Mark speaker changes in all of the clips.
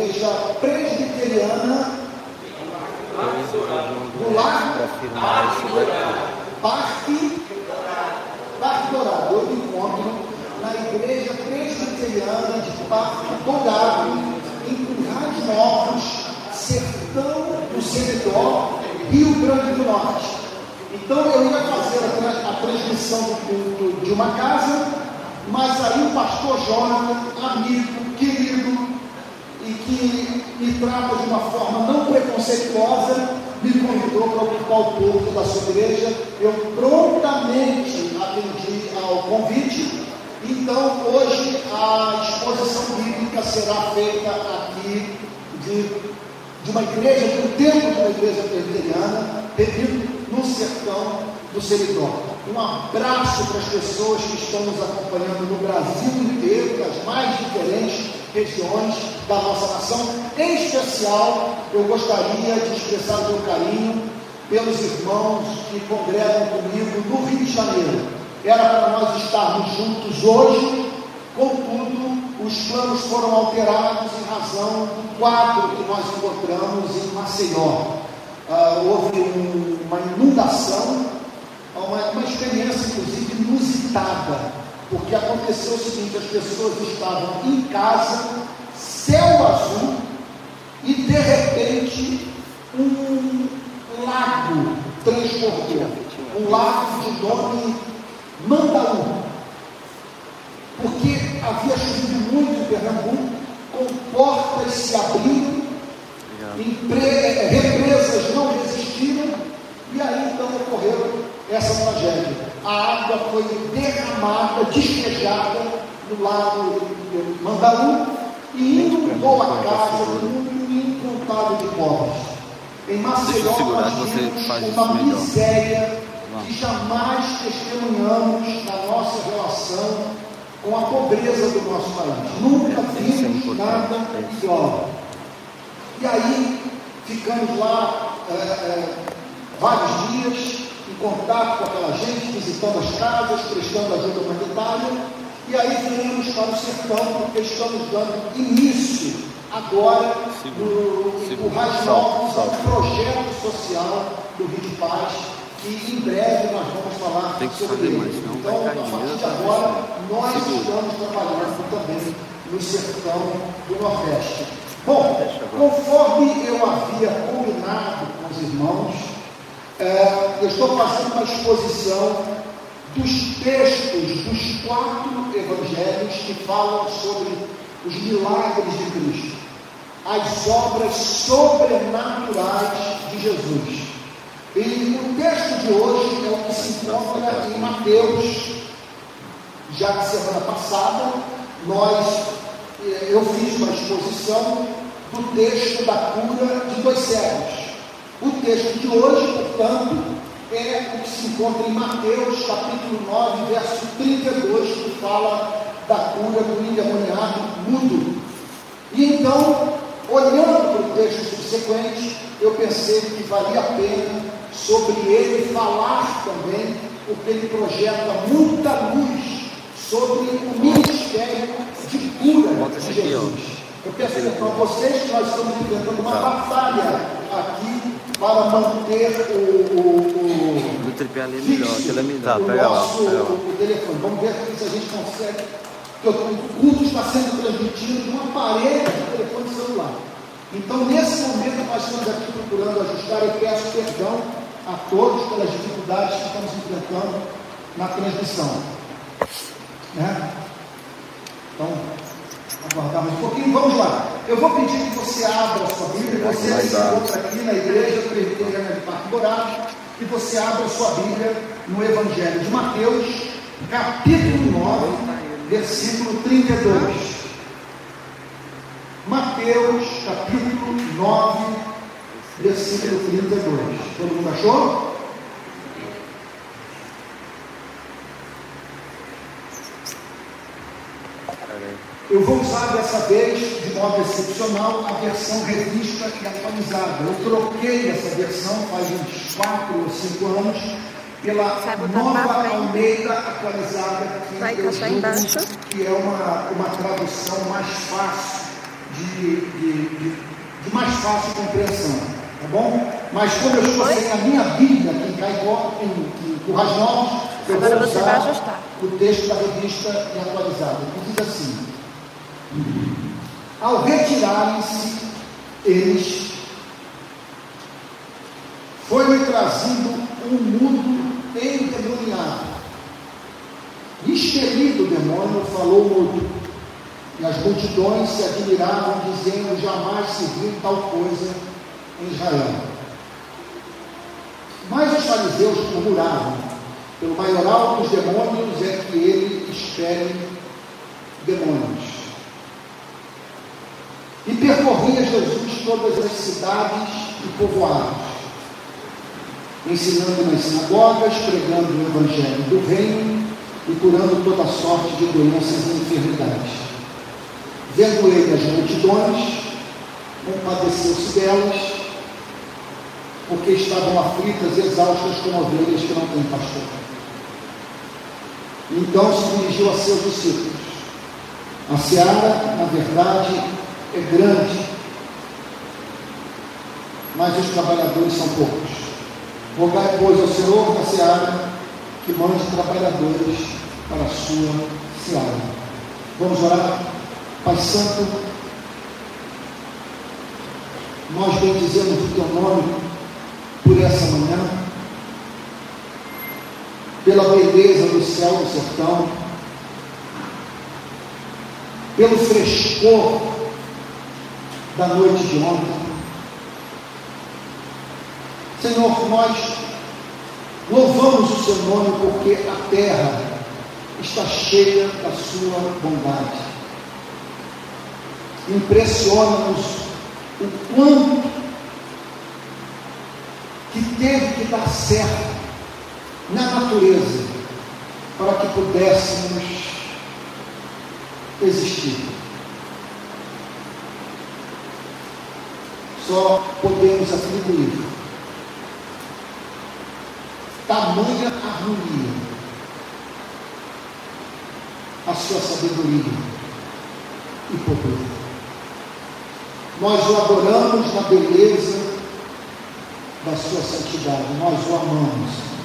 Speaker 1: igreja presbiteriana do Lar Parque, Parque Dourado. Eu me encontro na igreja presbiteriana de Parque Dourado, em Currais Novos, sertão do Seridó, Rio Grande do Norte. Então eu ia fazer a, a transmissão do culto de uma casa, mas aí o pastor Jonathan, amigo, querido, e que me trata de uma forma não preconceituosa, me convidou para ocupar o culto da sua igreja. Eu prontamente atendi ao convite. Então, hoje, a exposição bíblica será feita aqui de, de uma igreja, um templo de uma igreja presbiteriana, pedido no sertão do Seridó. Um abraço para as pessoas que estão nos acompanhando no Brasil inteiro, das mais diferentes regiões da nossa nação. Em especial, eu gostaria de expressar o meu carinho pelos irmãos que congregam comigo no Rio de Janeiro. Era para nós estarmos juntos hoje, contudo, os planos foram alterados em razão do quadro que nós encontramos em Maceió ah, houve um, uma inundação, uma, uma experiência inclusive inusitada, porque aconteceu o seguinte: as pessoas estavam em casa, céu azul, e de repente um lago transportou, um lago de nome Mandaú, porque havia chovido muito em Pernambuco, com portas se abrindo represas não resistiram, e aí então ocorreu essa tragédia. A água foi derramada, despejada no lago Mandaú e inundou a casa de um incontado de pobres. Em Maceió, nós temos uma miséria que jamais testemunhamos na nossa relação com a pobreza do nosso país. Nunca vimos nada pior. E aí ficamos lá é, é, vários dias contato com aquela gente, visitando as casas, prestando ajuda humanitária. E aí viemos para o sertão, porque estamos dando início agora no, no Rasnópolis ao projeto social do Rio de Paz, que em breve nós vamos falar
Speaker 2: Tem que
Speaker 1: sobre ele.
Speaker 2: mais, não
Speaker 1: então, a partir de
Speaker 2: tá
Speaker 1: agora, nós
Speaker 2: Segura.
Speaker 1: estamos trabalhando também no sertão do Nordeste. Bom, conforme eu havia combinado com os irmãos, é, eu estou fazendo uma exposição dos textos dos quatro evangelhos que falam sobre os milagres de Cristo, as obras sobrenaturais de Jesus. E o texto de hoje é o que se encontra em Mateus, já na semana passada, nós, eh, eu fiz uma exposição do texto da cura de dois cegos. O texto de hoje, portanto, é o que se encontra em Mateus, capítulo 9, verso 32, que fala da cura do endemoniado mudo. E então, olhando para o texto subsequente, eu pensei que valia a pena sobre ele falar também, porque ele projeta muita luz sobre o ministério de cura de. Jesus. Eu peço para vocês que nós estamos enfrentando uma batalha aqui para manter o, o, o
Speaker 2: Do tripé ali é melhor, aquele é melhor.
Speaker 3: Tá, pega lá,
Speaker 1: nosso
Speaker 3: pega lá.
Speaker 1: o telefone. Vamos ver aqui se a gente consegue. Porque o culto está sendo transmitido de um aparelho de telefone celular. Então, nesse momento, nós estamos aqui procurando ajustar. Eu peço perdão a todos pelas dificuldades que estamos enfrentando na transmissão. Né? Então, aguardar mais um pouquinho. Vamos lá. Eu vou pedir que você abra a sua Bíblia. Você se encontra aqui na Igreja Presbiteriana de Parque Dourado. Que você abra a sua Bíblia no Evangelho de Mateus, capítulo 9, versículo 32. Mateus, capítulo 9, versículo 32. Todo mundo achou? Eu vou usar dessa vez, de modo excepcional, a versão revista e atualizada. Eu troquei essa versão faz uns 4 ou 5 anos pela nova. Almeida atualizada, que
Speaker 4: Vai
Speaker 1: eu
Speaker 4: embaixo.
Speaker 1: que é uma, uma tradução mais fácil de, de, de, de mais fácil compreensão, tá bom? Mas como eu estou sem a minha Bíblia aqui em Caicó, em, em Currais Novos,
Speaker 2: Agora você vai ajustar.
Speaker 1: o texto da revista em atualizada, que diz assim: Ao retirarem-se eles, foi-me trazido um mundo endemoniado. Expelido o demônio, falou mudo. E as multidões se admiravam, dizendo: Jamais se viu tal coisa em Israel. Mas os fariseus murmuravam: Pelo maioral dos demônios é que ele expele demônios. E percorria Jesus todas as cidades e povoados, ensinando nas sinagogas, pregando o evangelho do reino e curando toda sorte de doenças e enfermidades. Vendo ele as multidões, compadeceu-se delas, porque estavam aflitas exaustas como ovelhas que não têm pastor. Então se dirigiu a seus discípulos. A seara, na verdade, é grande, mas os trabalhadores são poucos. Rogai, pois, ao Senhor da seara que mande trabalhadores para a sua seara. Vamos orar? Pai Santo, nós bendizemos o teu nome por essa manhã, pela beleza do céu do sertão, pelo frescor da noite de ontem. Senhor, nós louvamos o seu nome porque a terra está cheia da sua bondade. Impressiona-nos o quanto que teve que dar certo na natureza para que pudéssemos existir. Só podemos atribuir tamanha harmonia à sua sabedoria e poder. Nós o adoramos na beleza da sua santidade, nós o amamos.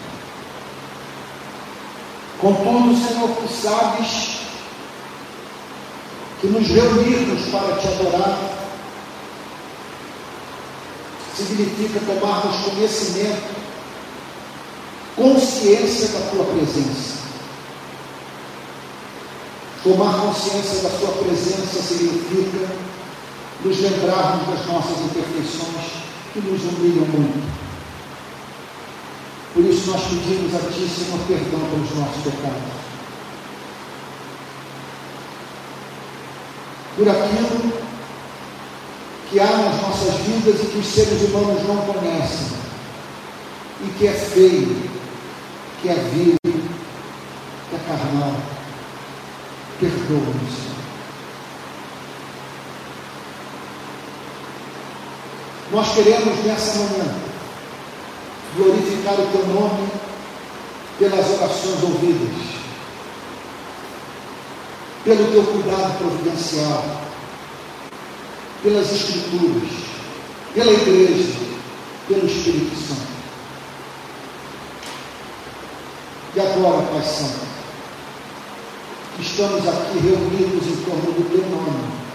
Speaker 1: Contudo, Senhor, tu sabes que nos reunirmos para te adorar significa tomarmos conhecimento, consciência da tua presença. Tomar consciência da tua presença significa nos lembrarmos das nossas imperfeições que nos humilham muito. Nós pedimos a Ti, Senhor, perdão pelos nossos pecados. Por aquilo que há nas nossas vidas e que os seres humanos não conhecem, e que é feio, que é vil, que é carnal. Perdoa-nos, Senhor. Nós queremos nessa manhã glorificar o teu nome pelas orações ouvidas, pelo teu cuidado providencial, pelas Escrituras, pela igreja, pelo Espírito Santo. E agora, Pai Santo, estamos aqui reunidos em torno do teu nome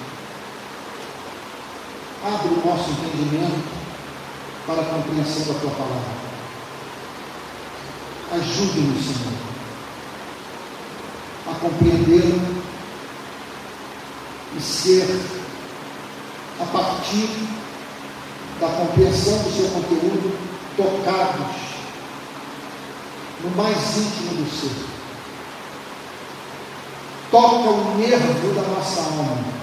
Speaker 1: Abre o nosso entendimento para a compreensão da tua palavra. Ajude-nos, Senhor, a compreendê-la e ser, a partir da compreensão do seu conteúdo, tocados no mais íntimo do ser. Toca o nervo da nossa alma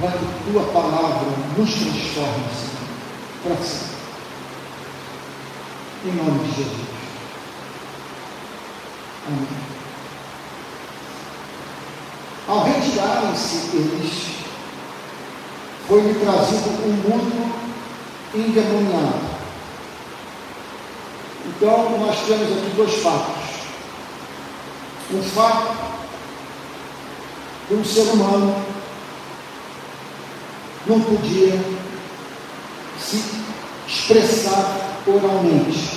Speaker 1: para que tua palavra nos transforme, Senhor, para sempre. Em nome de Jesus. Amém. Ao retirarem-se eles, foi-lhe trazido um mundo endemoniado. Então, nós temos aqui dois fatos. Um fato de um ser humano não podia se expressar oralmente.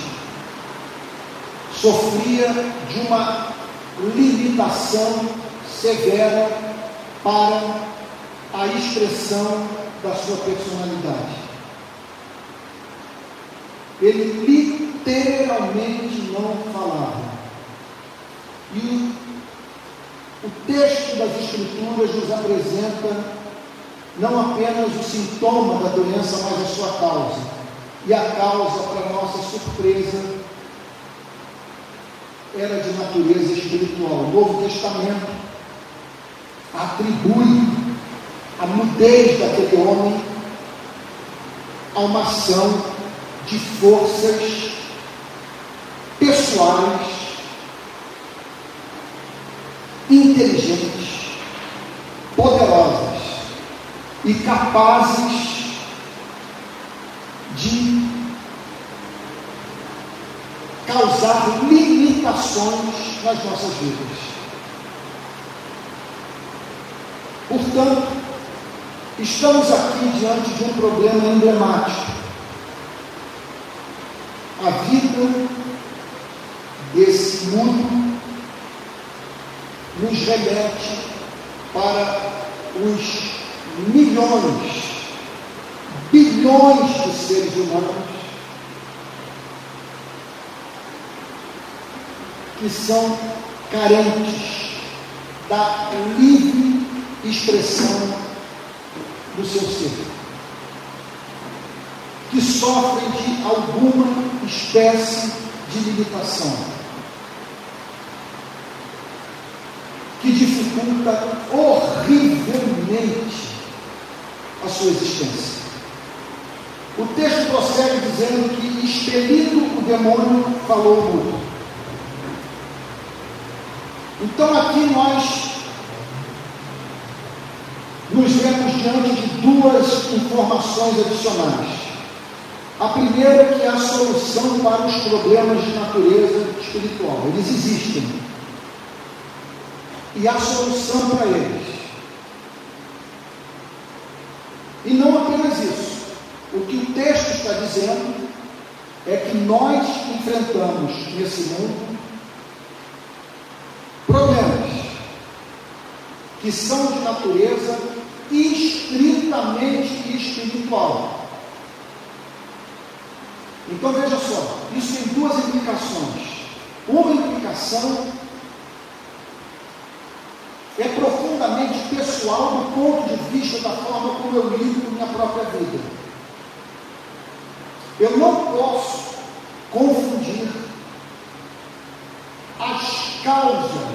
Speaker 1: Sofria de uma limitação severa para a expressão da sua personalidade. Ele literalmente não falava. E o texto das Escrituras nos apresenta não apenas o sintoma da doença, mas a sua causa. E a causa, para nossa surpresa, era de natureza espiritual. O Novo Testamento atribui a nudez daquele homem a uma ação de forças pessoais, inteligentes, poderosas e capazes de causar limitações nas nossas vidas. Portanto, estamos aqui diante de um problema emblemático. A vida desse mundo nos remete para os milhões, bilhões de seres humanos que são carentes da livre expressão do seu ser, que sofrem de alguma espécie de limitação, que dificulta horrivelmente a sua existência. O texto prossegue dizendo que, expelindo o demônio, falou o mundo. Então aqui nós nos vemos diante de duas informações adicionais. A primeira é que é a solução para os problemas de natureza espiritual. Eles existem. E a solução para eles E não apenas isso. O que o texto está dizendo é que nós enfrentamos nesse mundo problemas que são de natureza estritamente espiritual. Então veja só, isso tem duas implicações. Uma implicação é profundamente pessoal do ponto de vista da forma como eu lido com minha própria vida. Eu não posso confundir as causas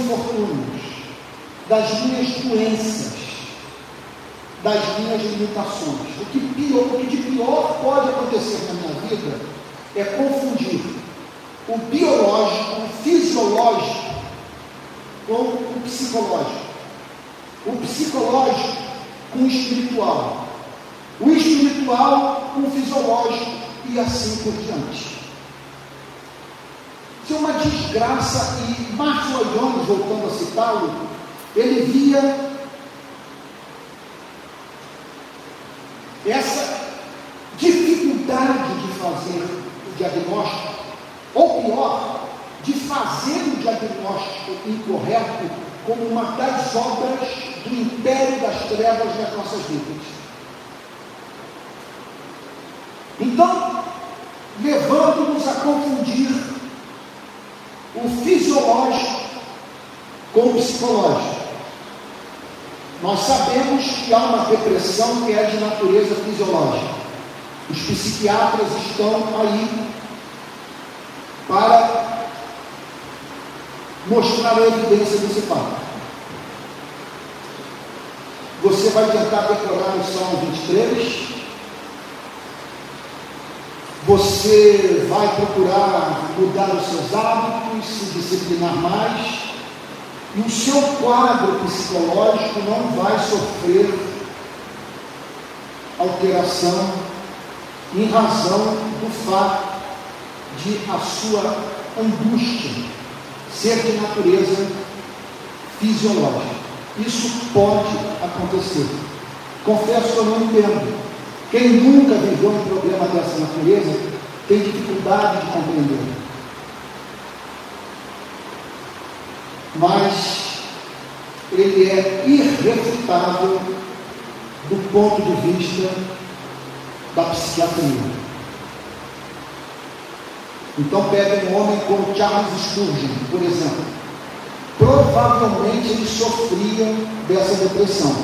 Speaker 1: infortúnios, das minhas doenças, das minhas limitações. O que, pior, o que de pior pode acontecer na minha vida é confundir o biológico, o fisiológico com o psicológico. O psicológico com o espiritual. O espiritual com o fisiológico e assim por diante. É uma desgraça e Marcos Jones, voltando a citá-lo, ele via essa dificuldade de fazer o diagnóstico, ou pior, de fazer o diagnóstico incorreto como uma das obras do império das trevas nas nossas vidas. Então, levando-nos a confundir fisiológico com psicológico. Nós sabemos que há uma depressão que é de natureza fisiológica. Os psiquiatras estão aí para mostrar a evidência desse fato. Você vai tentar decorar o Salmo 23. Você vai procurar mudar os seus hábitos, se disciplinar mais. E o seu quadro psicológico não vai sofrer alteração em razão do fato de a sua angústia ser de natureza fisiológica. Isso pode acontecer. Confesso que eu não entendo. Quem nunca viveu um problema dessa natureza tem dificuldade de compreender. Mas ele é irrefutável do ponto de vista da psiquiatria. Então pega um homem como Charles Spurgeon, por exemplo. Provavelmente ele sofria dessa depressão.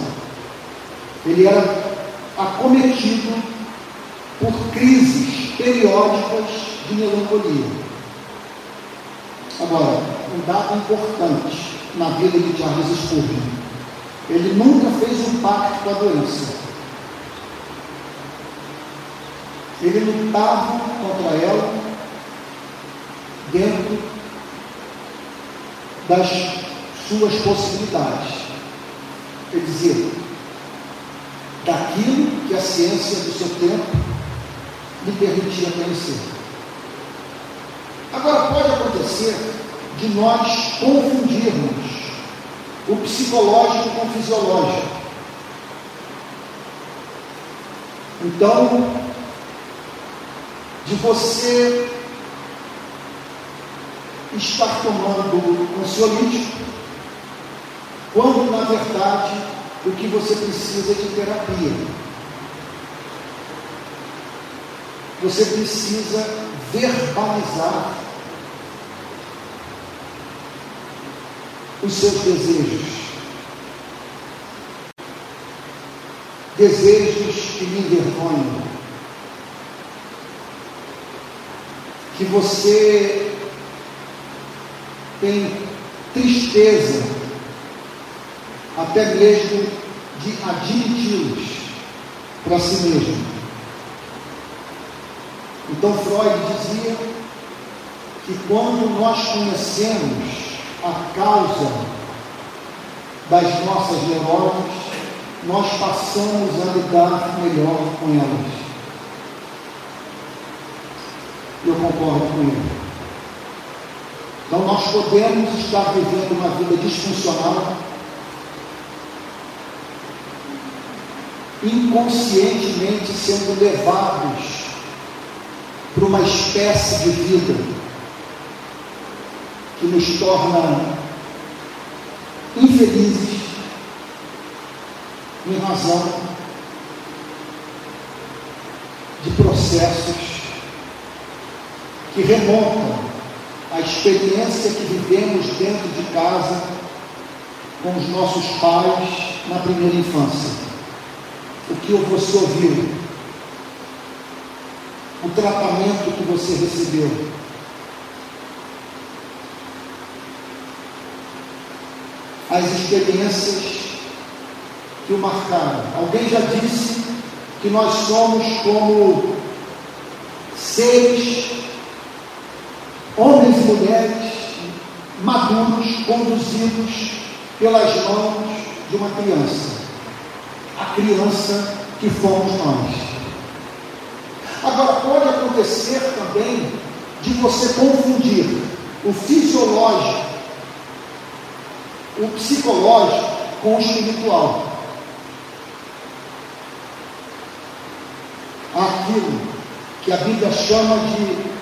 Speaker 1: Ele era acometido por crises periódicas de melancolia. Agora, um dado importante na vida de Charles Spurgeon. Ele nunca fez um pacto com a doença. Ele lutava contra ela dentro das suas possibilidades. Quer dizer, daquilo que a ciência do seu tempo lhe permitia conhecer. Agora, pode acontecer de nós confundirmos o psicológico com o fisiológico. Então, de você estar tomando ansiolítico, quando na verdade o que você precisa de terapia. Você precisa verbalizar os seus desejos. Desejos que me envergonham. Que você tem tristeza, até mesmo de admiti-los para si mesmo. Então Freud dizia que quando nós conhecemos a causa das nossas neuroses, nós passamos a lidar melhor com elas. Eu concordo com ele. Então nós podemos estar vivendo uma vida disfuncional, inconscientemente sendo levados para uma espécie de vida que nos torna infelizes em razão de processos que remontam a experiência que vivemos dentro de casa com os nossos pais na primeira infância. O que você ouviu, o tratamento que você recebeu. As experiências que o marcaram. Alguém já disse que nós somos como seres homens e mulheres maduros conduzidos pelas mãos de uma criança, a criança que fomos nós. Agora, pode acontecer também de você confundir o fisiológico, o psicológico com o espiritual. Aquilo que a Bíblia chama de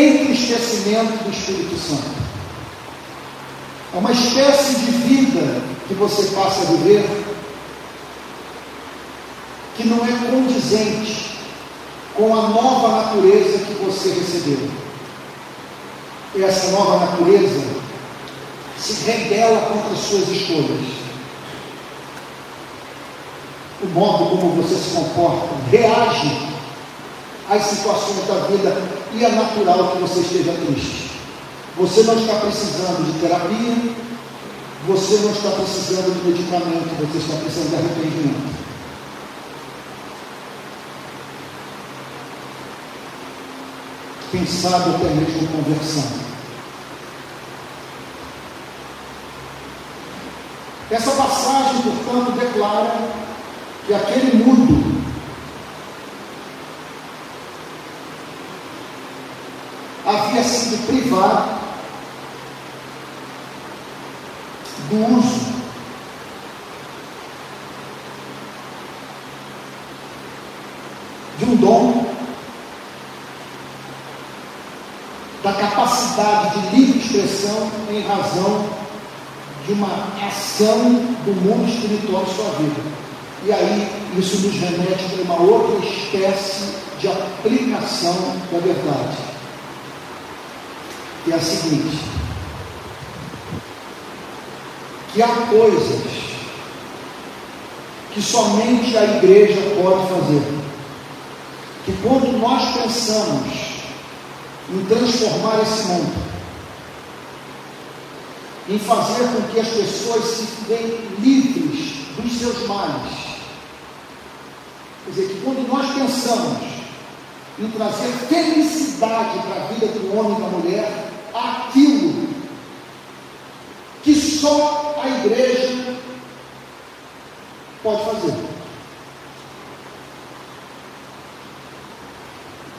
Speaker 1: entristecimento do Espírito Santo. É uma espécie de vida que você passa a viver que não é condizente com a nova natureza que você recebeu. E essa nova natureza se rebela contra as suas escolhas. O modo como você se comporta, reage às situações da vida e é natural que você esteja triste. Você não está precisando de terapia, você não está precisando de medicamento, você está precisando de arrependimento. Quem sabe até mesmo conversão. Essa passagem, portanto, declara que aquele mudo havia sido privado do uso de um dom, da capacidade de livre expressão em razão de uma ação do mundo espiritual em sua vida. E aí isso nos remete para uma outra espécie de aplicação da verdade. Que é a seguinte: que há coisas que somente a igreja pode fazer. Que quando nós pensamos em transformar esse mundo, em fazer com que as pessoas se veem livres dos seus males. Quer dizer, que quando nós pensamos em trazer felicidade para a vida do homem e da mulher, aquilo que só a igreja pode fazer.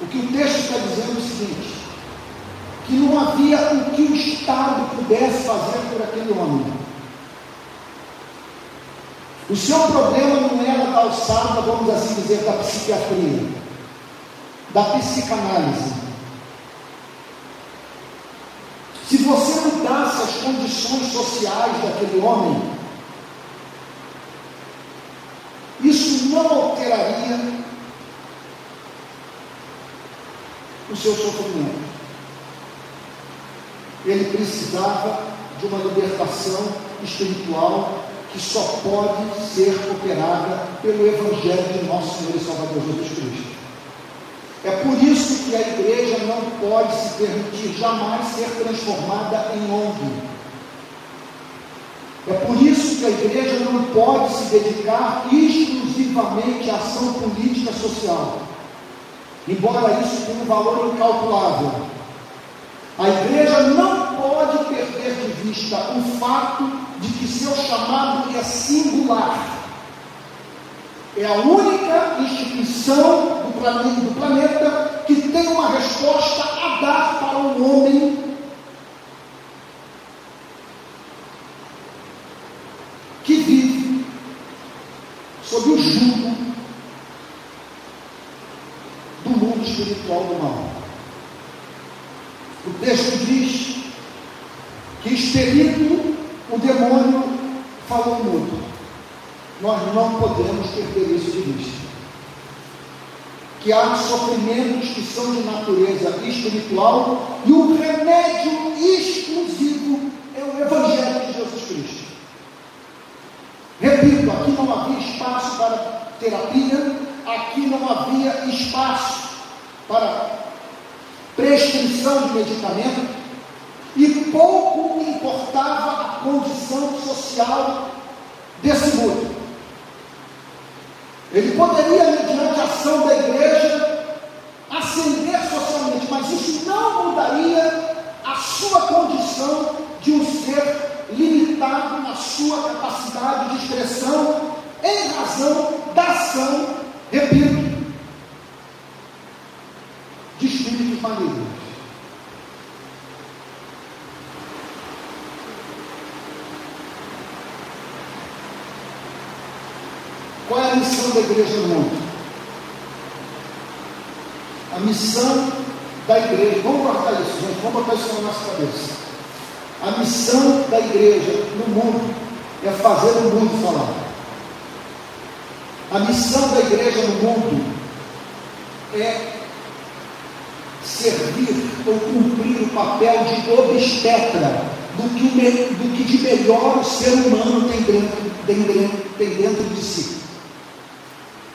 Speaker 1: O que o texto está dizendo é o seguinte: que não havia o que o Estado pudesse fazer por aquele homem. O seu problema não era da alçada, vamos assim dizer, da psiquiatria, da psicanálise. Se você mudasse as condições sociais daquele homem, isso não alteraria o seu sofrimento ele precisava de uma libertação espiritual que só pode ser operada pelo Evangelho de nosso Senhor e Salvador Jesus Cristo. É por isso que a igreja não pode se permitir jamais ser transformada em ONG. É por isso que a igreja não pode se dedicar exclusivamente à ação política social. Embora isso tenha um valor incalculável, a igreja não pode perder de vista o fato de que seu chamado é singular. É a única instituição do planeta, do planeta que tem uma resposta a dar para o homem que vive sob o jugo do mundo espiritual do mal. O texto diz que expelindo o demônio falou mudo. Nós não podemos perder isso de vista. Que há sofrimentos que são de natureza espiritual e o remédio exclusivo é o Evangelho de Jesus Cristo. Repito, aqui não havia espaço para terapia, aqui não havia espaço para prescrição de medicamento, e pouco importava a condição social desse mundo. Ele poderia, mediante a ação da igreja, ascender socialmente, mas isso não mudaria a sua condição de um ser limitado na sua capacidade de expressão em razão da ação, repito, de espíritos malignos. Qual é a missão da igreja no mundo? A missão da igreja, vamos guardar isso, gente, vamos botar isso na nossa cabeça. A missão da igreja no mundo é fazer o mundo falar. A missão da igreja no mundo é servir ou cumprir o papel de obstetra do que, do que de melhor o ser humano tem dentro, tem, dentro, tem dentro de si.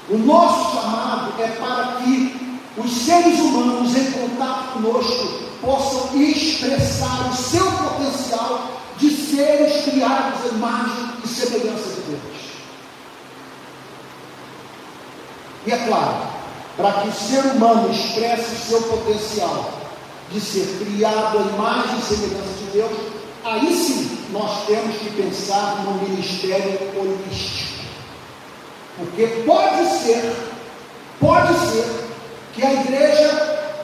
Speaker 1: O nosso chamado é para que os seres humanos em contato conosco possam expressar o seu potencial de seres criados à imagem e semelhança de Deus. E é claro, para que o ser humano expresse o seu potencial de ser criado à imagem e semelhança de Deus, aí sim nós temos que pensar no ministério holístico. Porque pode ser, pode ser que a igreja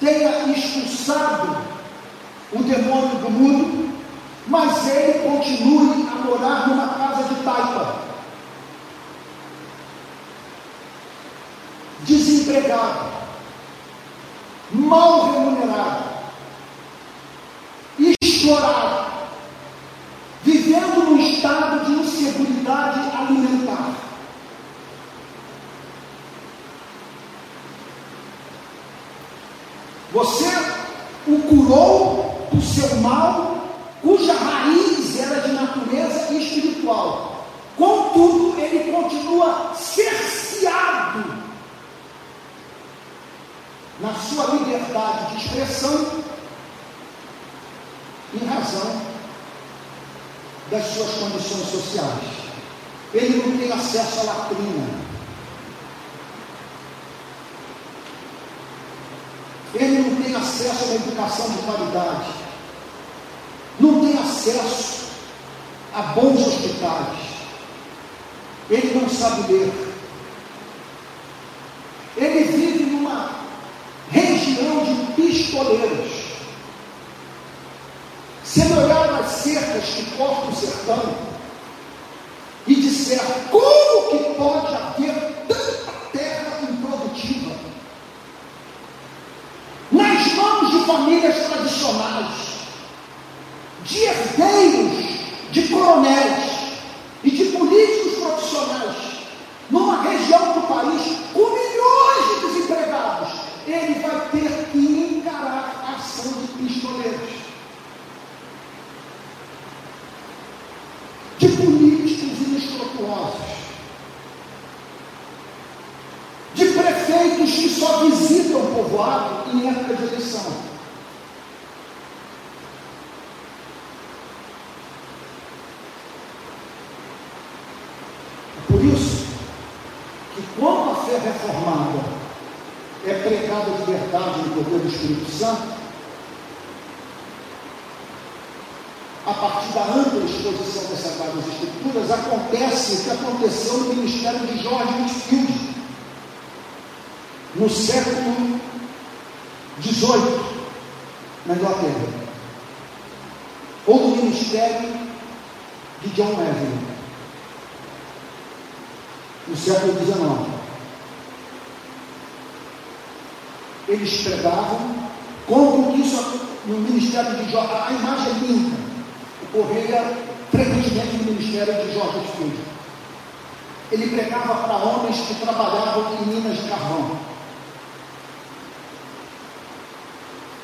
Speaker 1: tenha expulsado o demônio do mundo mas ele continue a morar numa casa de taipa. Desempregado, mal remunerado, explorado, vivendo num estado de inseguridade alimentar. Você o curou do seu mal, cuja raiz era de natureza espiritual. Contudo, ele continua cerceado na sua liberdade de expressão em razão das suas condições sociais. Ele não tem acesso à latrina. Ele não tem acesso a uma educação de qualidade. Não tem acesso a bons hospitais. Ele não sabe ler. Ele vive numa região de pistoleiros. Se ele olhar as cercas que cortam o sertão e disser como que pode haver tanta terra improdutiva, nas mãos de famílias tradicionais, de herdeiros, de coronéis e de políticos profissionais, numa região do país com milhões de desempregados, ele vai ter que encarar a ação de pistoleiros, de políticos inescrupulosos, de prefeitos que só visitam o povoado em época de eleição. Por isso, que quando a fé reformada é pregada de do Espírito Santo, a partir da ampla exposição das Sagradas Escrituras, acontece o que aconteceu no ministério de George Whitfield, no século XVIII, na Inglaterra, ou no ministério de John Wesley, no século XIX. Eles pregavam como isso no ministério de Jorge, a imagem é linda, ocorria frequentemente no ministério de Jorge Field. Ele pregava para homens que trabalhavam em minas de carvão.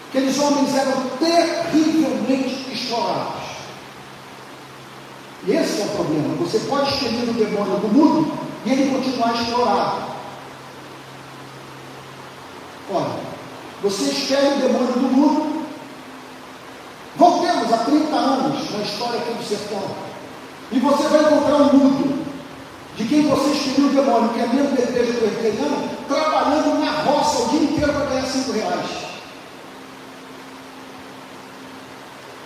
Speaker 1: Aqueles homens eram terrivelmente explorados. E esse é o problema. Você pode expelir o demônio do mundo e ele continuar explorado. Olha, você espera o demônio do mundo. Voltemos a 30 anos na história aqui do sertão. E você vai encontrar um mundo de quem você expeliu o demônio, que é mesmo desejo do herdeirão, trabalhando na roça o dia inteiro para ganhar 5 reais.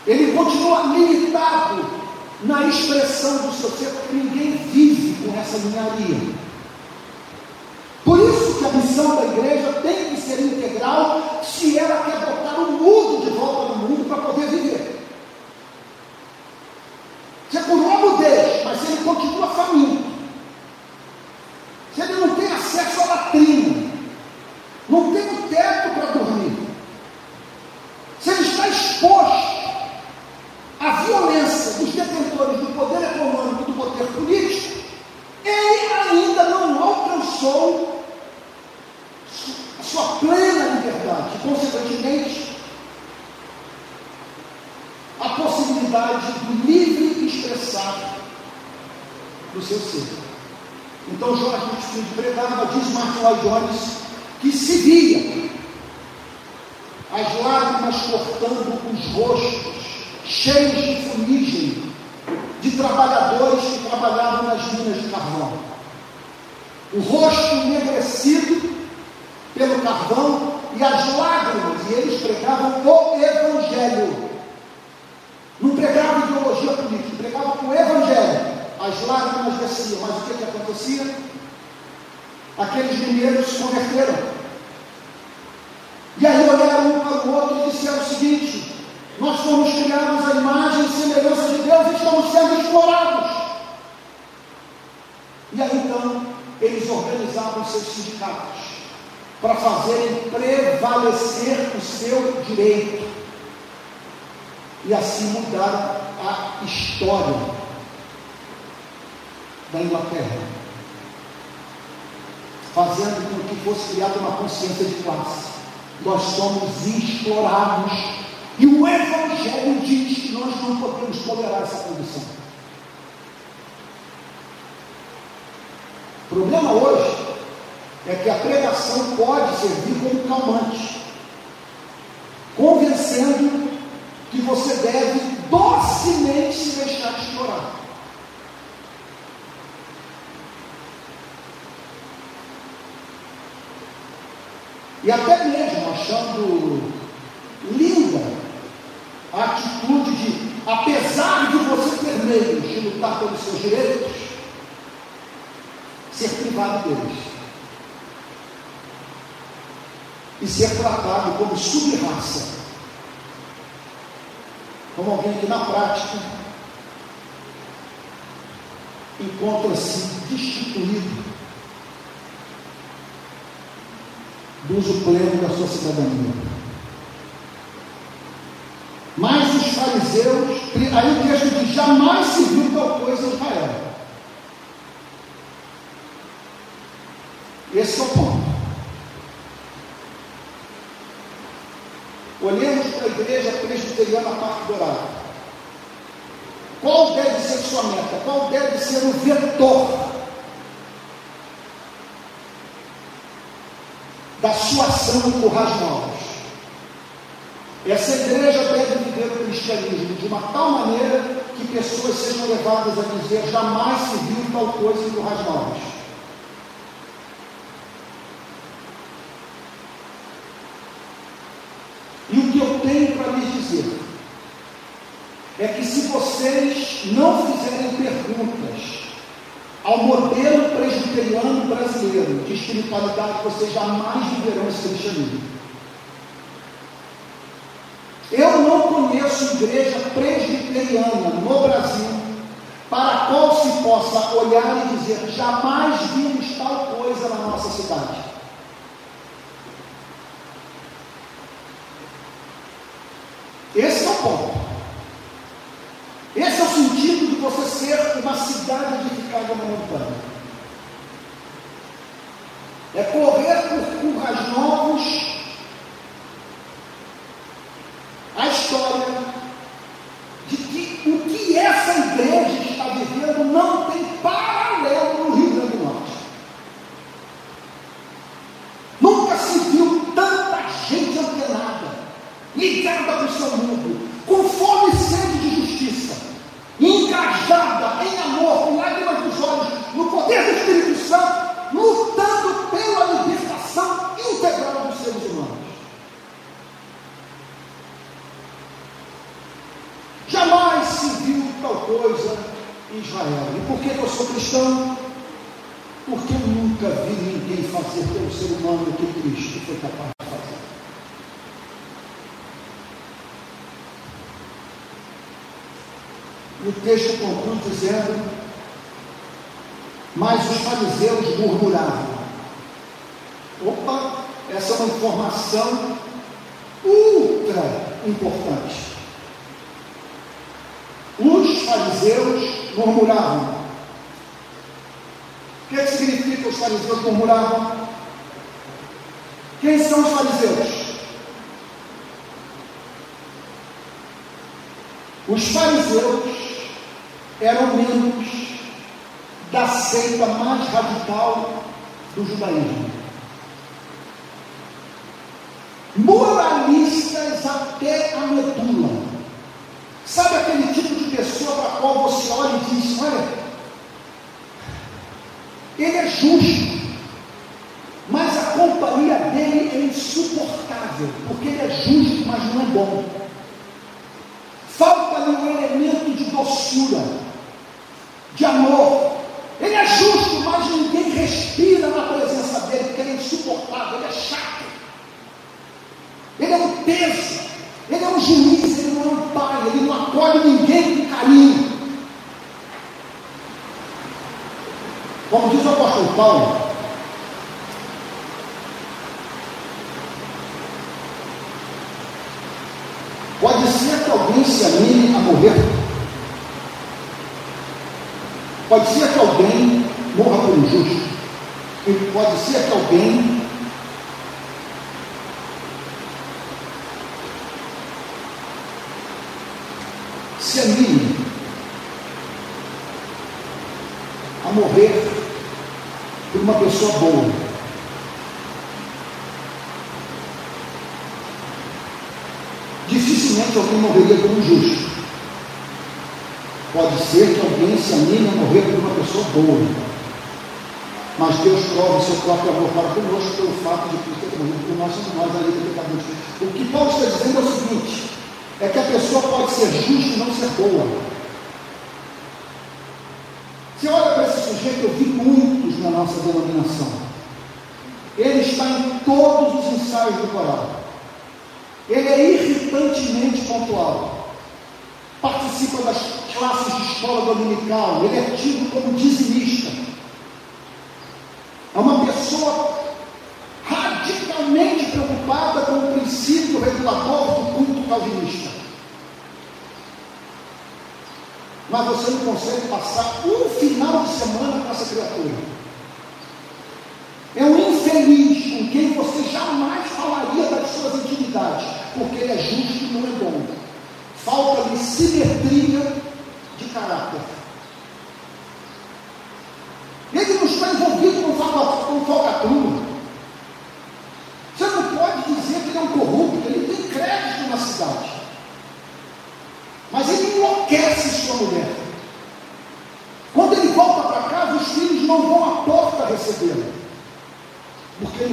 Speaker 1: Ele continua limitado na expressão do seu ser, porque ninguém vive com essa ninharia. Por isso que a missão da igreja tem que ser integral se ela quer botar o mundo de volta no mundo para poder viver. Se é por uma mudez, mas se ele continua faminto, se ele não tem acesso à latrina, não tem um teto para dormir, se ele está exposto a violência dos detentores do poder econômico e do poder político, ele ainda não alcançou a sua plena liberdade, consequentemente, a possibilidade do livre expressar do seu ser. Então Jorge Whitfield pregava, diz Martin Lloyd Jones, que se via as lágrimas cortando os rostos cheios de fuligem, de trabalhadores que trabalhavam nas minas de carvão. O rosto enegrecido pelo carvão e as lágrimas, e eles pregavam o Evangelho. Não pregavam ideologia política, pregavam o Evangelho. As lágrimas desciam, mas o que, que acontecia? Aqueles mineiros se converteram. E aí olharam um para o outro e disseram o seguinte: nós fomos criados à imagem e semelhança Estamos sendo explorados. E aí então, eles organizavam seus sindicatos para fazerem prevalecer o seu direito. E assim mudaram a história da Inglaterra, fazendo com que fosse criada uma consciência de classe. Nós somos explorados. E o Evangelho diz nós não podemos tolerar essa condição. O problema hoje é que a pregação pode servir como calmante, convencendo que você deve docemente se deixar explorar. E até mesmo achando linda a atitude lutar pelos seus direitos, ser privado deles. e ser tratado como subraça, como alguém que na prática encontra-se destituído do uso pleno da sua cidadania. Mas os fariseus, aí o texto diz: jamais se viu em Israel. Esse é o ponto. Olhemos para a igreja presbiteriana Parque Dourado. Qual deve ser sua meta? Qual deve ser o vetor da sua ação em Currais Novos? Essa igreja deve viver o cristianismo de uma tal maneira que pessoas sejam levadas a dizer jamais se viu tal coisa em Currais Novos. é que se vocês não fizerem perguntas ao modelo presbiteriano brasileiro de espiritualidade, vocês jamais viverão esse cristianismo. Eu não conheço igreja presbiteriana no Brasil para a qual se possa olhar e dizer jamais vimos tal coisa na nossa cidade. Esse é o ponto. Esse é o sentido de você ser uma cidade edificada na montanha. É correr por curras novos a história de que o que essa igreja está vivendo não tem paralelo no Rio Grande do Norte. Nunca se viu tanta gente antenada, ligada para o seu mundo, com fome e sede de justiça engajada em amor, com lágrimas dos olhos, no poder do Espírito Santo, lutando pela libertação integral dos seres humanos. Jamais se viu tal coisa em Israel. E por que eu sou cristão? Porque eu nunca vi ninguém fazer pelo ser humano o que Cristo foi capaz o texto conclui dizendo: Mas os fariseus murmuravam. Opa, essa é uma informação ultra importante. Os fariseus murmuravam. O que, é significa os fariseus murmuravam? Quem são os fariseus? Os fariseus eram membros da seita mais radical do judaísmo. Moralistas até a medula. Sabe aquele tipo de pessoa para a qual você olha e diz: olha, ele é justo, mas a companhia dele é insuportável, porque ele é justo, mas não é bom. Falta-lhe um elemento de doçura de amor. Ele é justo, mas ninguém respira na presença dele, porque ele é insuportável, ele é chato. Ele é um peso, ele é um juiz, ele não é um pai, ele não acolhe ninguém com carinho. Como diz o apóstolo Paulo, pode ser que alguém se anime a morrer Pode ser que alguém morra por injusto. Pode ser que alguém se anime a morrer por uma pessoa boa. Dificilmente alguém morreria por um justo. Pode ser que alguém se anime a morrer por uma pessoa boa. Mas Deus prova o seu próprio amor para conosco pelo fato de Cristo ter morrido por nós, nós de pecadores. O que Paulo está dizendo é o seguinte: é que a pessoa pode ser justa e não ser boa. Você olha para esse sujeito, eu vi muitos na nossa denominação. Ele está em todos os ensaios do coral. Ele é irritantemente pontual. Participa das classes de escola dominical. Ele é tido como dizimista. Pessoa radicalmente preocupada com o princípio regulador do culto calvinista. Mas você não consegue passar um final de semana com essa criatura. É um infeliz com quem você jamais falaria das suas intimidades, porque ele é justo e não é bom. Falta-lhe simetria de caráter. Ele não está envolvido com falcatrua. Você não pode dizer que ele é um corrupto, ele tem crédito na cidade. Mas ele enlouquece sua mulher. Quando ele volta para casa, os filhos não vão à porta recebê-lo.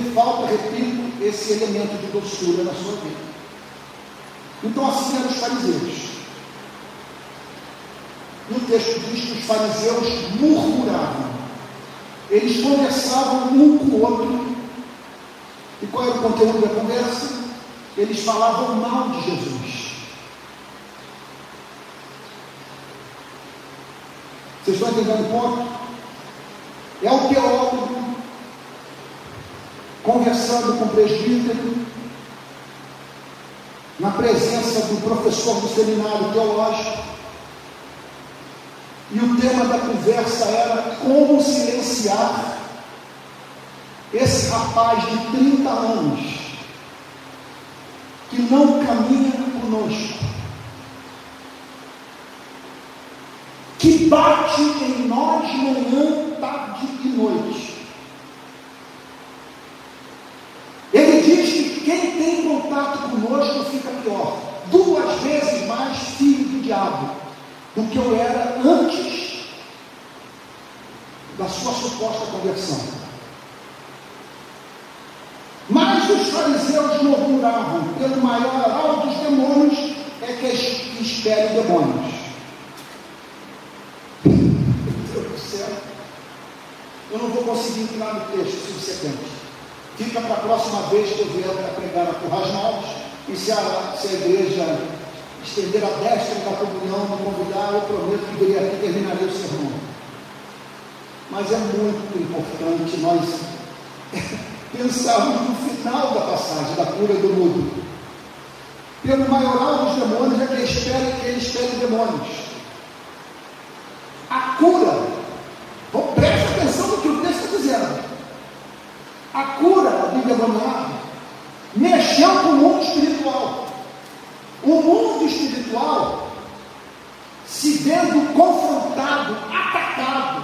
Speaker 1: Ele falta, repito, esse elemento de doçura na sua vida. Então assim eram os fariseus. E o texto diz que os fariseus murmuravam. Eles conversavam um com o outro e qual era o conteúdo da conversa? Eles falavam mal de Jesus. Vocês estão entendendo o ponto? É o teólogo conversando com o presbítero, na presença do professor do seminário teológico. E o tema da conversa era como silenciar esse rapaz de 30 anos, que não caminha conosco, que bate em nós manhã, tarde e noite. Ele diz que quem tem contato conosco fica pior, duas vezes mais filho do diabo do que eu era antes da sua suposta conversão. Mas os fariseus murmuravam, pelo maior dos demônios é que espere demônios. Meu Deus do céu. Eu não vou conseguir entrar no texto subsequente. Fica para a próxima vez que eu vier a pregar a Currais Novos. E se a, se a igreja estender a destra da comunhão, me convidar, eu prometo que virei aqui e o sermão. Mas é muito importante nós pensarmos no final da passagem, da cura do mudo. Pelo maioral dos demônios é que espera que ele espere demônios. A cura, bom, preste atenção no que o texto está dizendo. A cura do endemoniado mexeu com o mundo espiritual. O mundo espiritual se vendo confrontado, atacado,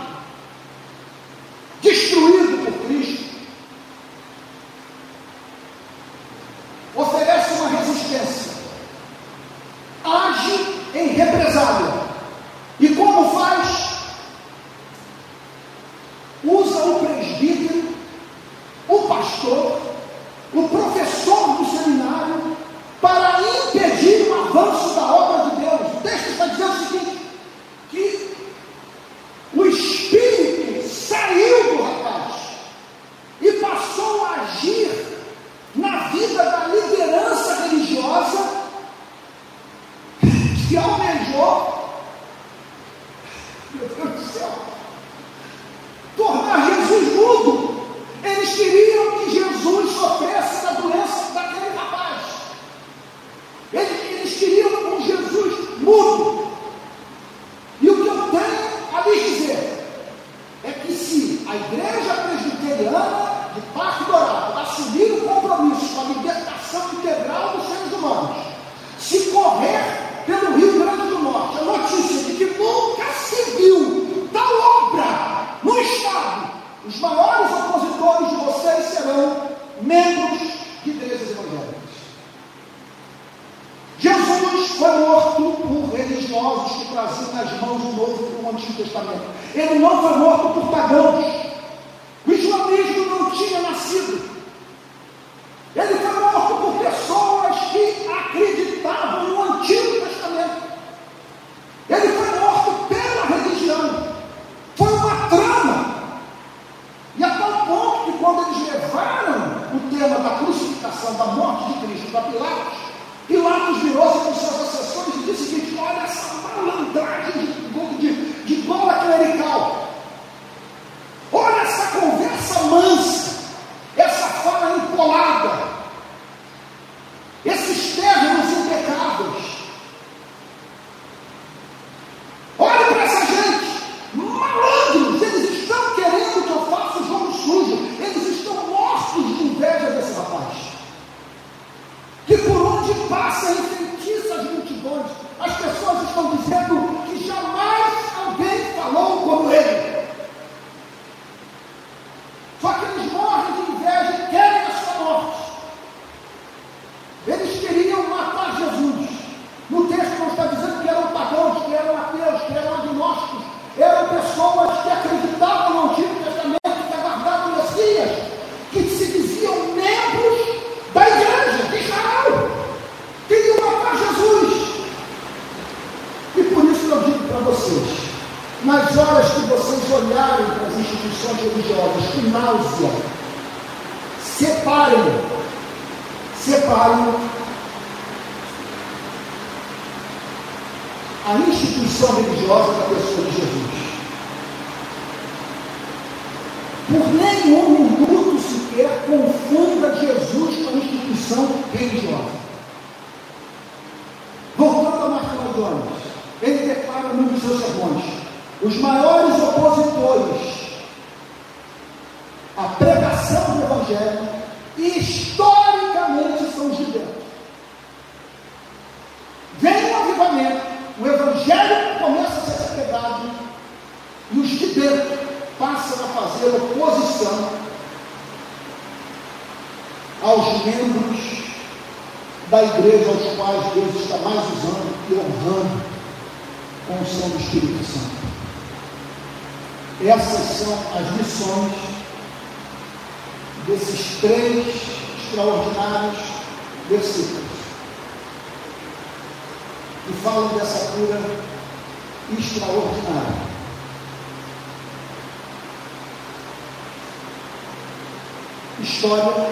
Speaker 1: história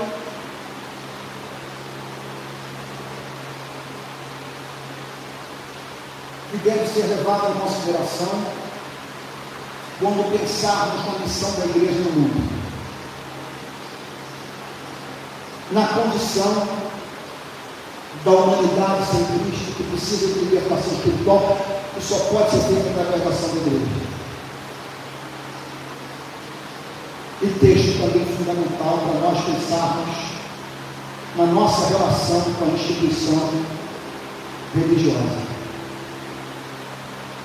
Speaker 1: que deve ser levada em consideração quando pensarmos na missão da igreja no mundo. Na condição da humanidade sem Cristo, que precisa de libertação espiritual, que só pode ser feita através da salvação. da igreja. também fundamental para nós pensarmos na nossa relação com a instituição religiosa.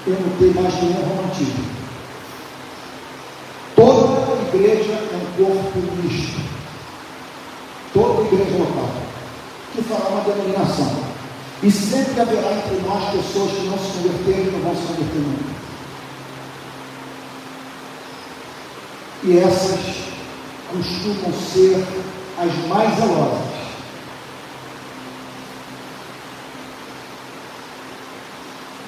Speaker 1: Eu não tenho mais nenhum romantismo. Toda igreja é um corpo misto. Toda igreja local. Que fará uma denominação. E sempre haverá entre nós pessoas que não se converteram e não vão se converter nunca. E essas costumam ser as mais zelosas.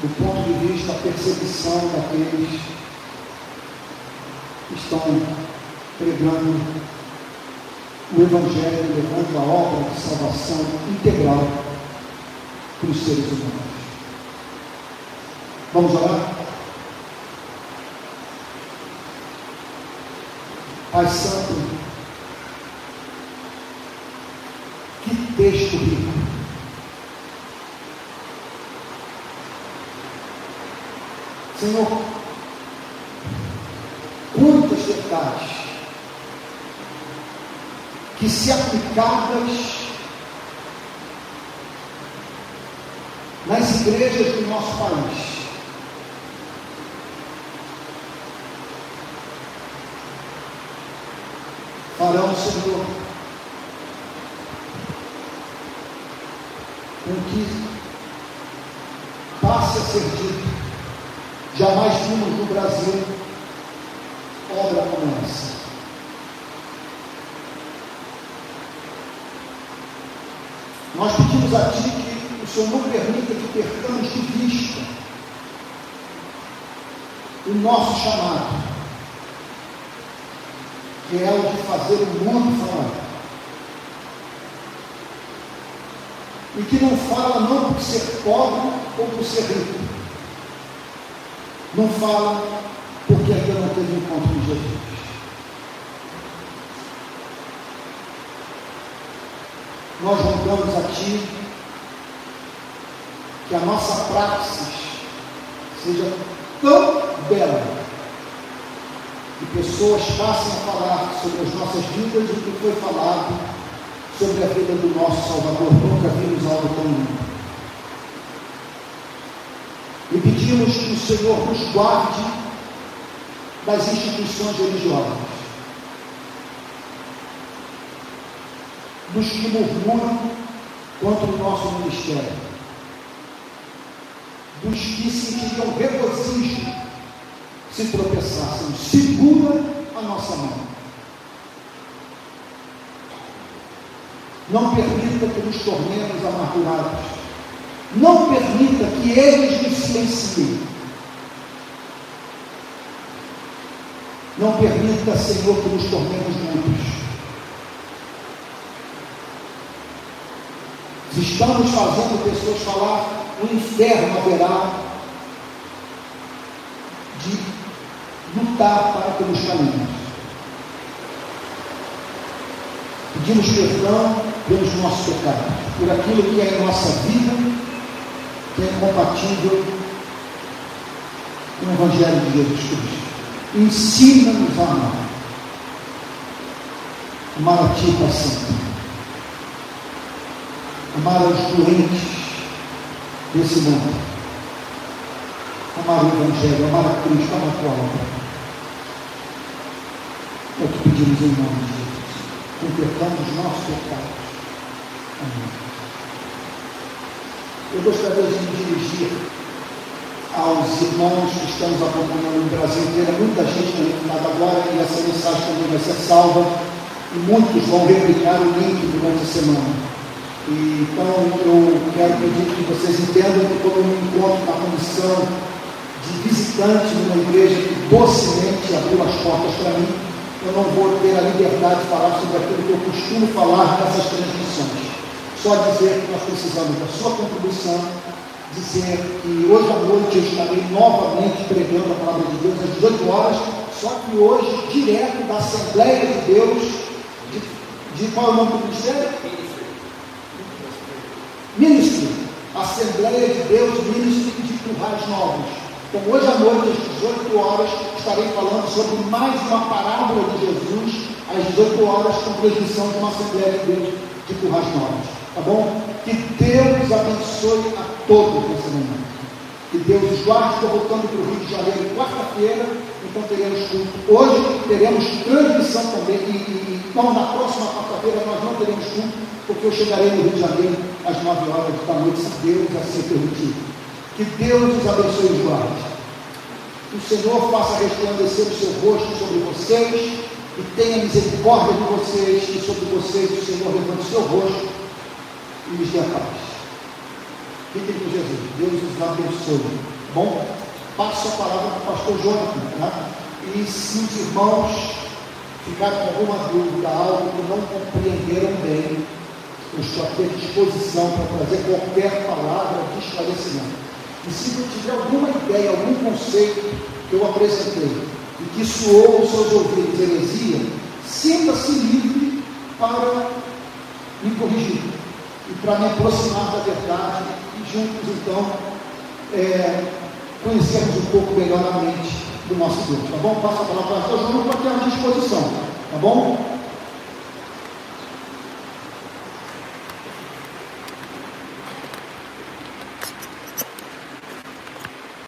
Speaker 1: Do ponto de vista da perseguição daqueles que estão pregando o Evangelho, levando a obra de salvação integral para os seres humanos. Vamos orar? Pai Santo, Senhor, quantas verdades que se aplicadas nas igrejas do nosso país, farão, Senhor, com que passe a ser dito, jamais vimos no Brasil obra como essa. Nós pedimos a Ti que o Senhor não permita que percamos de vista o nosso chamado que é o de fazer o mundo falar. E que não fala não por ser pobre ou por ser rico. Não fala porque ainda não teve encontro com Jesus. Nós rogamos a Ti que a nossa praxis seja tão bela que pessoas passem a falar sobre as nossas vidas o que foi falado sobre a vida do nosso Salvador. Nunca vimos algo tão lindo. E pedimos que o Senhor nos guarde das instituições religiosas, dos que murmuram contra o nosso ministério, dos que sentiriam regozijo se tropeçássemos. Segura a nossa mão. Não permita que nos tornemos amargurados. Não permita que eles nos silenciem. Não permita, Senhor, que nos tornemos mudos. Se estamos fazendo pessoas falar, o inferno haverá de lutar para pelos caminhos. Pedimos perdão pelos nossos pecados, por aquilo que é em nossa vida, que é incompatível com o Evangelho de Jesus Cristo. Ensina-nos a amar. Amar a Ti, Pai Santo. Amar os doentes desse mundo. Amar o Evangelho, amar a Cristo, amar a Tua obra. É o que pedimos em nome de Jesus. Completando os nossos pecados. Amém. Eu gostaria de me dirigir aos irmãos que estamos acompanhando no Brasil inteiro. Muita gente tem entrado agora e essa mensagem também vai ser salva. E muitos vão replicar o link durante a semana. E, então eu quero pedir que vocês entendam que como eu me encontro na condição de visitante numa igreja que docemente abriu as portas para mim, eu não vou ter a liberdade de falar sobre aquilo que eu costumo falar nessas transmissões. Só dizer que nós precisamos da sua contribuição, dizer que hoje à noite eu estarei novamente pregando a palavra de Deus às 18 horas, só que hoje, direto da Assembleia de Deus, de, de qual é o nome do ministério? Ministro. Assembleia de Deus, Ministro de Currais Novos. Então, hoje à noite, às 18 horas, estarei falando sobre mais uma parábola de Jesus, às 18 horas, com transmissão de uma Assembleia de Deus de Currais Novos. Tá bom? Que Deus abençoe a todos nessa manhã. Que Deus os guarde. Estou voltando para o Rio de Janeiro quarta-feira, então teremos culto. Hoje teremos transmissão também, e, e então na próxima quarta-feira nós não teremos culto, porque eu chegarei no Rio de Janeiro às 9 horas da noite, se Deus assim permitir. Que Deus os abençoe os guarde. Que o Senhor faça resplandecer o seu rosto sobre vocês e tenha misericórdia de vocês e sobre vocês o Senhor levante seu rosto e lhes dê a paz. Fiquem com Jesus. Deus os abençoe. Bom, passo a palavra para o pastor Jonathan. Tá? E se os irmãos ficarem com alguma dúvida, algo que não compreenderam bem, eu estou aqui à disposição para trazer qualquer palavra de esclarecimento. E se eu tiver alguma ideia, algum conceito que eu apresentei que soou aos seus ouvidos heresia, sinta-se livre para me corrigir e para me aproximar da verdade e juntos então é, conhecermos um pouco melhor a mente do nosso Deus, tá bom? Passa a palavra para o João, para ter a disposição, tá bom?